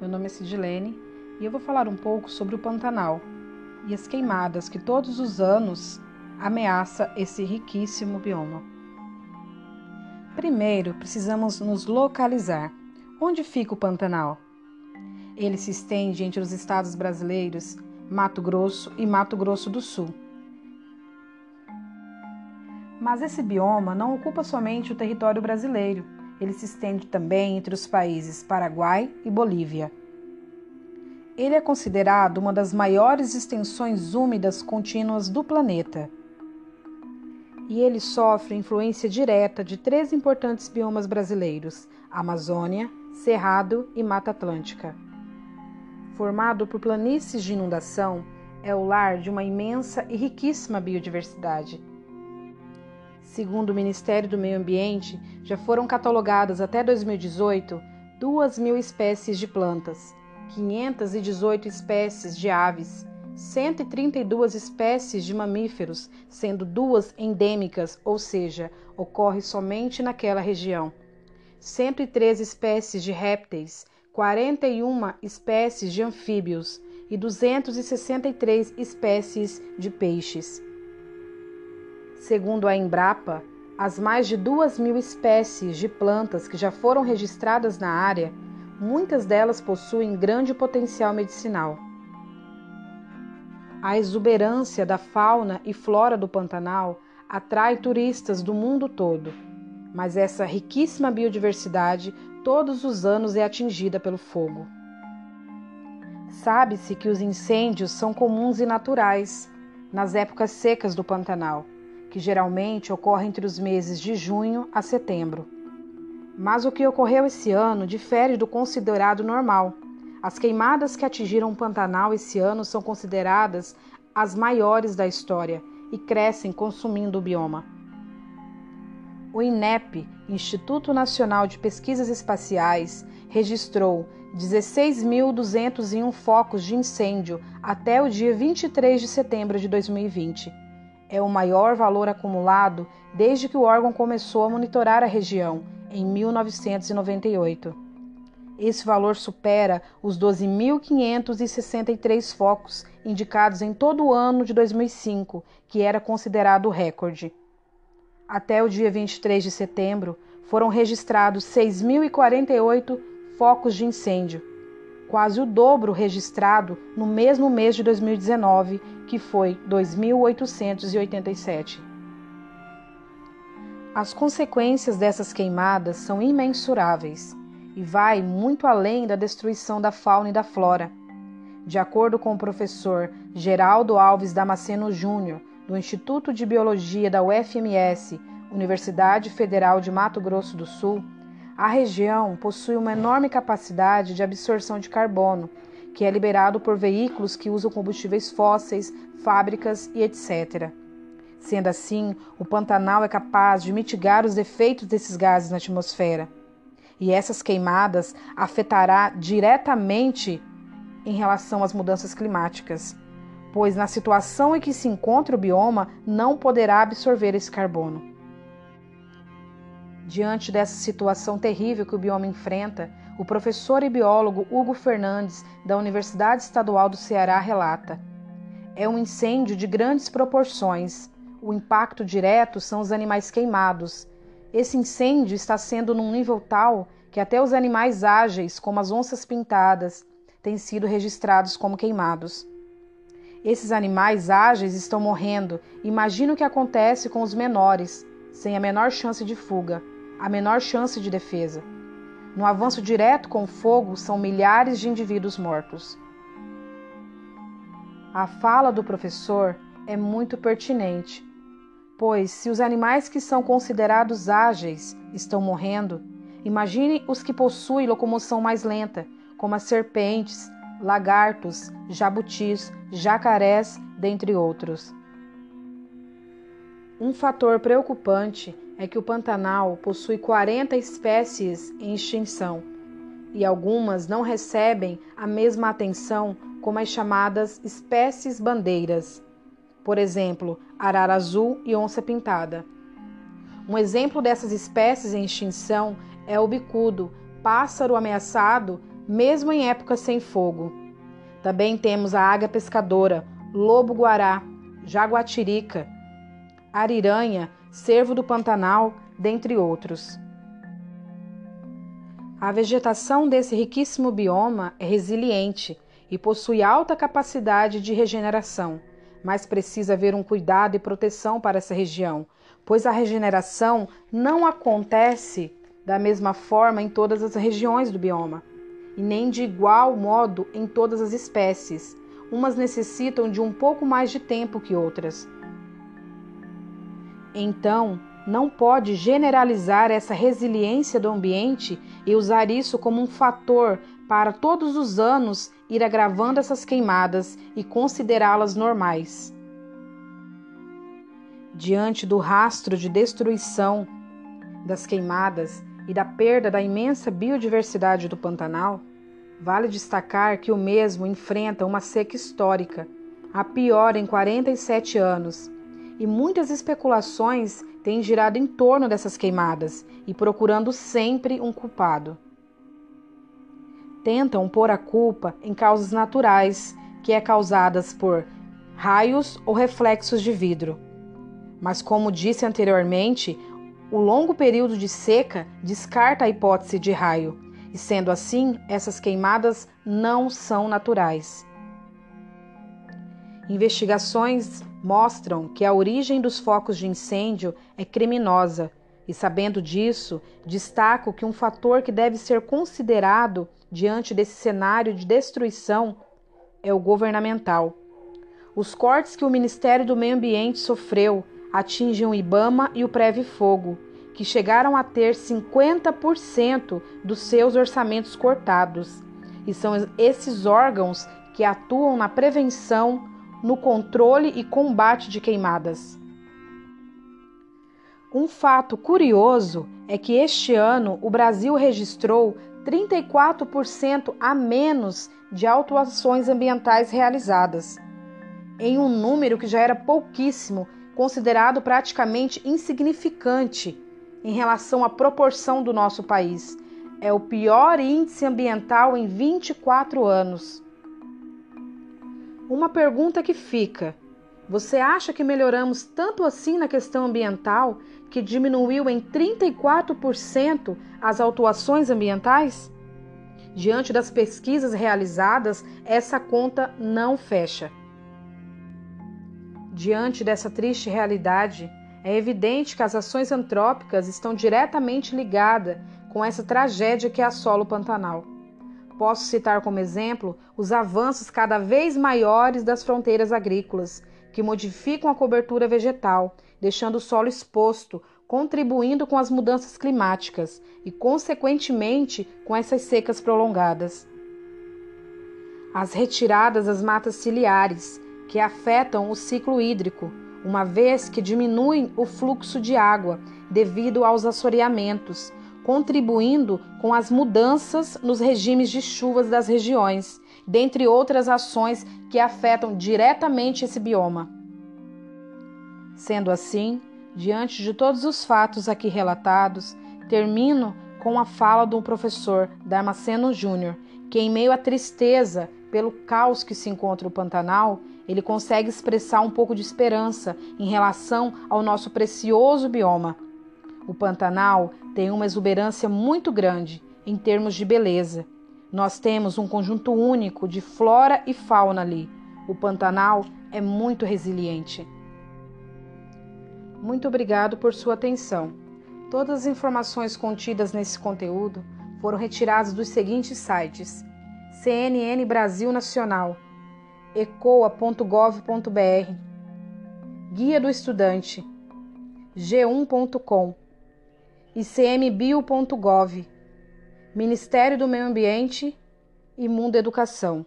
Meu nome é Sidilene e eu vou falar um pouco sobre o Pantanal e as queimadas que todos os anos ameaça esse riquíssimo bioma. Primeiro, precisamos nos localizar. Onde fica o Pantanal? Ele se estende entre os estados brasileiros Mato Grosso e Mato Grosso do Sul. Mas esse bioma não ocupa somente o território brasileiro, ele se estende também entre os países Paraguai e Bolívia. Ele é considerado uma das maiores extensões úmidas contínuas do planeta. E ele sofre influência direta de três importantes biomas brasileiros: Amazônia, Cerrado e Mata Atlântica. Formado por planícies de inundação, é o lar de uma imensa e riquíssima biodiversidade Segundo o Ministério do Meio Ambiente, já foram catalogadas até 2018 2 mil espécies de plantas, 518 espécies de aves, 132 espécies de mamíferos, sendo duas endêmicas, ou seja, ocorre somente naquela região, 103 espécies de répteis, 41 espécies de anfíbios e 263 espécies de peixes. Segundo a Embrapa, as mais de duas mil espécies de plantas que já foram registradas na área, muitas delas possuem grande potencial medicinal. A exuberância da fauna e flora do Pantanal atrai turistas do mundo todo, mas essa riquíssima biodiversidade todos os anos é atingida pelo fogo. Sabe-se que os incêndios são comuns e naturais nas épocas secas do Pantanal que geralmente ocorre entre os meses de junho a setembro. Mas o que ocorreu esse ano difere do considerado normal. As queimadas que atingiram o Pantanal esse ano são consideradas as maiores da história e crescem consumindo o bioma. O INEP, Instituto Nacional de Pesquisas Espaciais, registrou 16.201 focos de incêndio até o dia 23 de setembro de 2020 é o maior valor acumulado desde que o órgão começou a monitorar a região, em 1998. Esse valor supera os 12.563 focos indicados em todo o ano de 2005, que era considerado o recorde. Até o dia 23 de setembro, foram registrados 6.048 focos de incêndio, quase o dobro registrado no mesmo mês de 2019, que foi 2.887. As consequências dessas queimadas são imensuráveis e vai muito além da destruição da fauna e da flora. De acordo com o professor Geraldo Alves Damasceno Júnior, do Instituto de Biologia da UFMS, Universidade Federal de Mato Grosso do Sul, a região possui uma enorme capacidade de absorção de carbono, que é liberado por veículos que usam combustíveis fósseis, fábricas e etc. Sendo assim, o Pantanal é capaz de mitigar os efeitos desses gases na atmosfera. E essas queimadas afetará diretamente em relação às mudanças climáticas, pois na situação em que se encontra o bioma não poderá absorver esse carbono. Diante dessa situação terrível que o bioma enfrenta, o professor e biólogo Hugo Fernandes, da Universidade Estadual do Ceará, relata: É um incêndio de grandes proporções. O impacto direto são os animais queimados. Esse incêndio está sendo num nível tal que até os animais ágeis, como as onças pintadas, têm sido registrados como queimados. Esses animais ágeis estão morrendo. Imagina o que acontece com os menores, sem a menor chance de fuga a menor chance de defesa. No avanço direto com o fogo, são milhares de indivíduos mortos. A fala do professor é muito pertinente, pois se os animais que são considerados ágeis estão morrendo, imagine os que possuem locomoção mais lenta, como as serpentes, lagartos, jabutis, jacarés, dentre outros. Um fator preocupante é que o Pantanal possui 40 espécies em extinção e algumas não recebem a mesma atenção como as chamadas espécies bandeiras, por exemplo, arara azul e onça pintada. Um exemplo dessas espécies em extinção é o bicudo, pássaro ameaçado mesmo em época sem fogo. Também temos a águia pescadora, lobo-guará, jaguatirica, ariranha, cervo do Pantanal, dentre outros. A vegetação desse riquíssimo bioma é resiliente e possui alta capacidade de regeneração, mas precisa haver um cuidado e proteção para essa região, pois a regeneração não acontece da mesma forma em todas as regiões do bioma, e nem de igual modo em todas as espécies. Umas necessitam de um pouco mais de tempo que outras. Então, não pode generalizar essa resiliência do ambiente e usar isso como um fator para todos os anos ir agravando essas queimadas e considerá-las normais. Diante do rastro de destruição das queimadas e da perda da imensa biodiversidade do Pantanal, vale destacar que o mesmo enfrenta uma seca histórica, a pior em 47 anos, e muitas especulações têm girado em torno dessas queimadas e procurando sempre um culpado. Tentam pôr a culpa em causas naturais, que é causadas por raios ou reflexos de vidro. Mas, como disse anteriormente, o longo período de seca descarta a hipótese de raio, e sendo assim, essas queimadas não são naturais. Investigações mostram que a origem dos focos de incêndio é criminosa, e sabendo disso, destaco que um fator que deve ser considerado diante desse cenário de destruição é o governamental. Os cortes que o Ministério do Meio Ambiente sofreu atingem o IBAMA e o Preve Fogo, que chegaram a ter 50% dos seus orçamentos cortados. E são esses órgãos que atuam na prevenção, no controle e combate de queimadas. Um fato curioso é que este ano o Brasil registrou 34% a menos de autuações ambientais realizadas, em um número que já era pouquíssimo, considerado praticamente insignificante em relação à proporção do nosso país. É o pior índice ambiental em 24 anos. Uma pergunta que fica: você acha que melhoramos tanto assim na questão ambiental que diminuiu em 34% as autuações ambientais? Diante das pesquisas realizadas, essa conta não fecha. Diante dessa triste realidade, é evidente que as ações antrópicas estão diretamente ligadas com essa tragédia que assola o Pantanal. Posso citar como exemplo os avanços cada vez maiores das fronteiras agrícolas, que modificam a cobertura vegetal, deixando o solo exposto, contribuindo com as mudanças climáticas e, consequentemente, com essas secas prolongadas. As retiradas das matas ciliares, que afetam o ciclo hídrico, uma vez que diminuem o fluxo de água devido aos assoreamentos, contribuindo com as mudanças nos regimes de chuvas das regiões, dentre outras ações que afetam diretamente esse bioma. Sendo assim, diante de todos os fatos aqui relatados, termino com a fala do professor Damasceno Júnior, que em meio à tristeza pelo caos que se encontra o Pantanal, ele consegue expressar um pouco de esperança em relação ao nosso precioso bioma o Pantanal tem uma exuberância muito grande em termos de beleza. Nós temos um conjunto único de flora e fauna ali. O Pantanal é muito resiliente. Muito obrigado por sua atenção. Todas as informações contidas nesse conteúdo foram retiradas dos seguintes sites: CNN Brasil Nacional, ecoa.gov.br, Guia do Estudante, g1.com icmbio.gov, Ministério do Meio Ambiente e Mundo Educação.